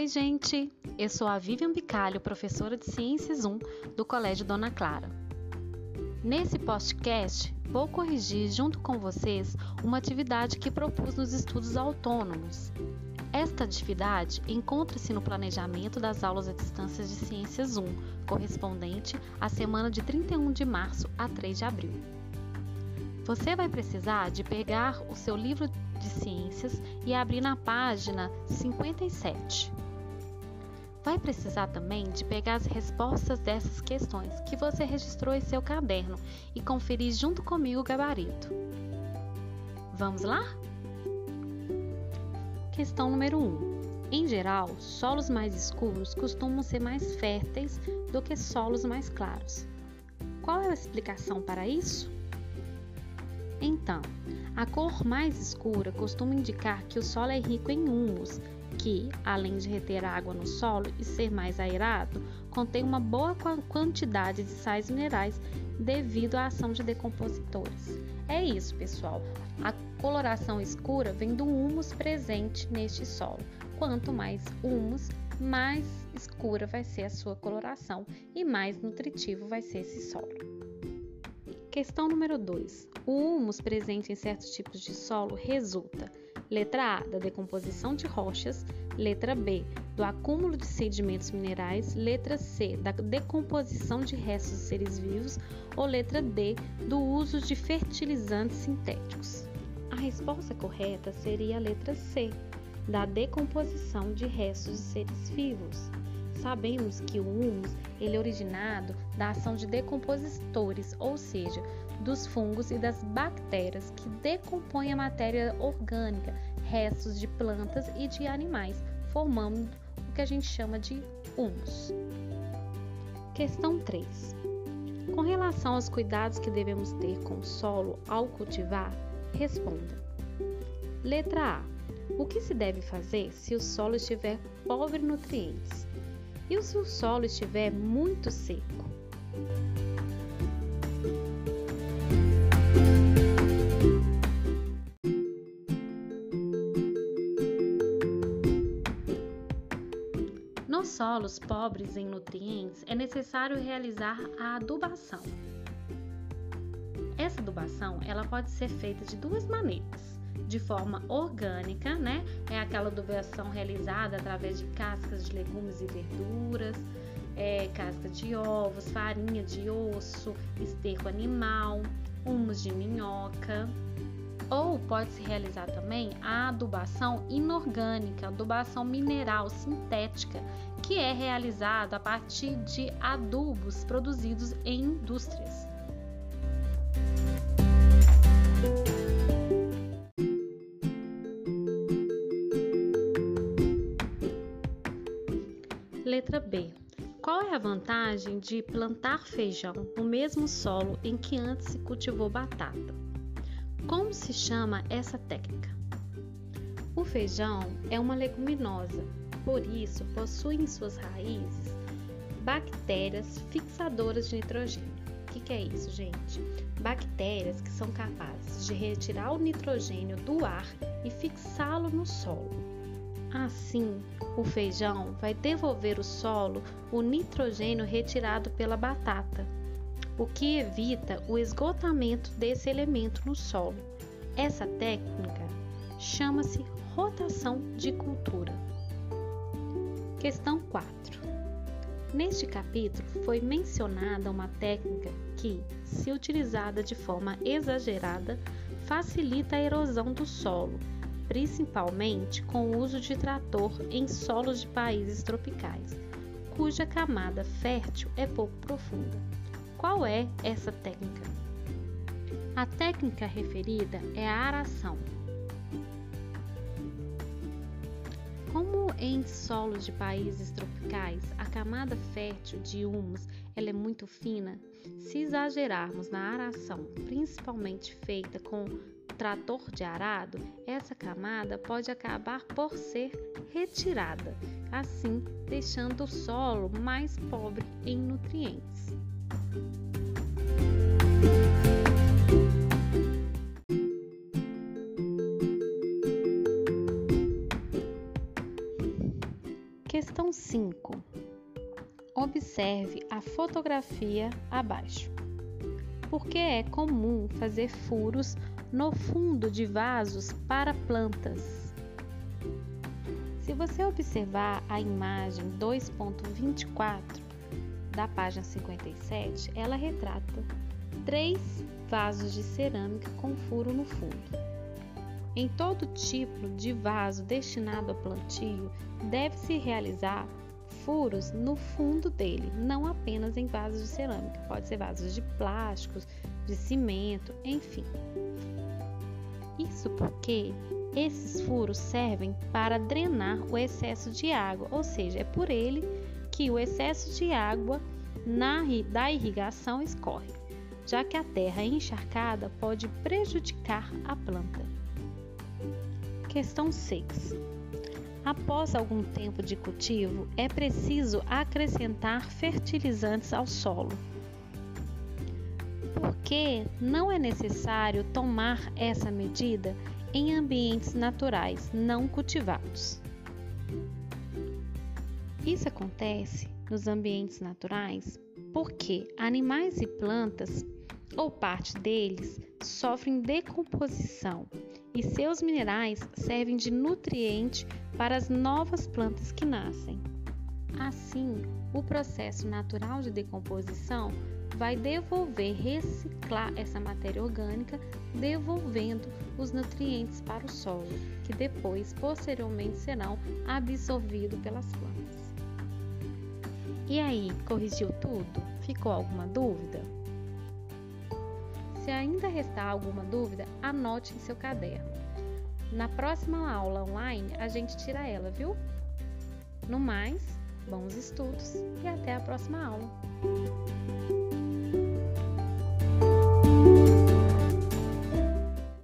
Oi, gente! Eu sou a Vivian Bicalho, professora de Ciências 1 do Colégio Dona Clara. Nesse podcast, vou corrigir junto com vocês uma atividade que propus nos estudos autônomos. Esta atividade encontra-se no planejamento das aulas à distância de Ciências 1, correspondente à semana de 31 de março a 3 de abril. Você vai precisar de pegar o seu livro de ciências e abrir na página 57. Vai precisar também de pegar as respostas dessas questões que você registrou em seu caderno e conferir junto comigo o gabarito. Vamos lá? Questão número 1. Em geral, solos mais escuros costumam ser mais férteis do que solos mais claros. Qual é a explicação para isso? Então, a cor mais escura costuma indicar que o solo é rico em humus, que, além de reter água no solo e ser mais aerado, contém uma boa quantidade de sais minerais devido à ação de decompositores. É isso, pessoal. A coloração escura vem do humus presente neste solo. Quanto mais humus, mais escura vai ser a sua coloração e mais nutritivo vai ser esse solo. Questão número 2. O humus presente em certos tipos de solo resulta: letra A, da decomposição de rochas, letra B, do acúmulo de sedimentos minerais, letra C, da decomposição de restos de seres vivos ou letra D, do uso de fertilizantes sintéticos. A resposta correta seria a letra C, da decomposição de restos de seres vivos. Sabemos que o humus ele é originado da ação de decompositores, ou seja, dos fungos e das bactérias que decompõem a matéria orgânica, restos de plantas e de animais, formando o que a gente chama de humus. Questão 3. Com relação aos cuidados que devemos ter com o solo ao cultivar, responda. Letra A. O que se deve fazer se o solo estiver pobre em nutrientes? E se o solo estiver muito seco? Nos solos pobres em nutrientes é necessário realizar a adubação. Essa adubação ela pode ser feita de duas maneiras de forma orgânica, né? É aquela adubação realizada através de cascas de legumes e verduras, é, casca de ovos, farinha de osso, esterco animal, humus de minhoca. Ou pode-se realizar também a adubação inorgânica, adubação mineral sintética, que é realizada a partir de adubos produzidos em indústrias. A vantagem de plantar feijão no mesmo solo em que antes se cultivou batata? Como se chama essa técnica? O feijão é uma leguminosa, por isso possui em suas raízes bactérias fixadoras de nitrogênio. O que, que é isso, gente? Bactérias que são capazes de retirar o nitrogênio do ar e fixá-lo no solo. Assim, o feijão vai devolver ao solo o nitrogênio retirado pela batata, o que evita o esgotamento desse elemento no solo. Essa técnica chama-se rotação de cultura. Questão 4. Neste capítulo foi mencionada uma técnica que, se utilizada de forma exagerada, facilita a erosão do solo principalmente com o uso de trator em solos de países tropicais, cuja camada fértil é pouco profunda. Qual é essa técnica? A técnica referida é a aração. Como em solos de países tropicais a camada fértil de humus ela é muito fina, se exagerarmos na aração, principalmente feita com trator de arado, essa camada pode acabar por ser retirada, assim deixando o solo mais pobre em nutrientes. Questão 5. Observe a fotografia abaixo. Por que é comum fazer furos no fundo de vasos para plantas? Se você observar a imagem 2.24 da página 57, ela retrata três vasos de cerâmica com furo no fundo. Em todo tipo de vaso destinado ao plantio, deve-se realizar furos no fundo dele, não apenas em vasos de cerâmica, pode ser vasos de plásticos, de cimento, enfim. Isso porque esses furos servem para drenar o excesso de água, ou seja, é por ele que o excesso de água na, da irrigação escorre, já que a terra encharcada pode prejudicar a planta. Questão 6. Após algum tempo de cultivo, é preciso acrescentar fertilizantes ao solo. Porque não é necessário tomar essa medida em ambientes naturais não cultivados. Isso acontece nos ambientes naturais porque animais e plantas, ou parte deles, sofrem decomposição e seus minerais servem de nutriente para as novas plantas que nascem. Assim, o processo natural de decomposição vai devolver, reciclar essa matéria orgânica, devolvendo os nutrientes para o solo, que depois, posteriormente, serão absorvidos pelas plantas. E aí, corrigiu tudo? Ficou alguma dúvida? Se ainda restar alguma dúvida, anote em seu caderno. Na próxima aula online, a gente tira ela, viu? No mais, bons estudos e até a próxima aula!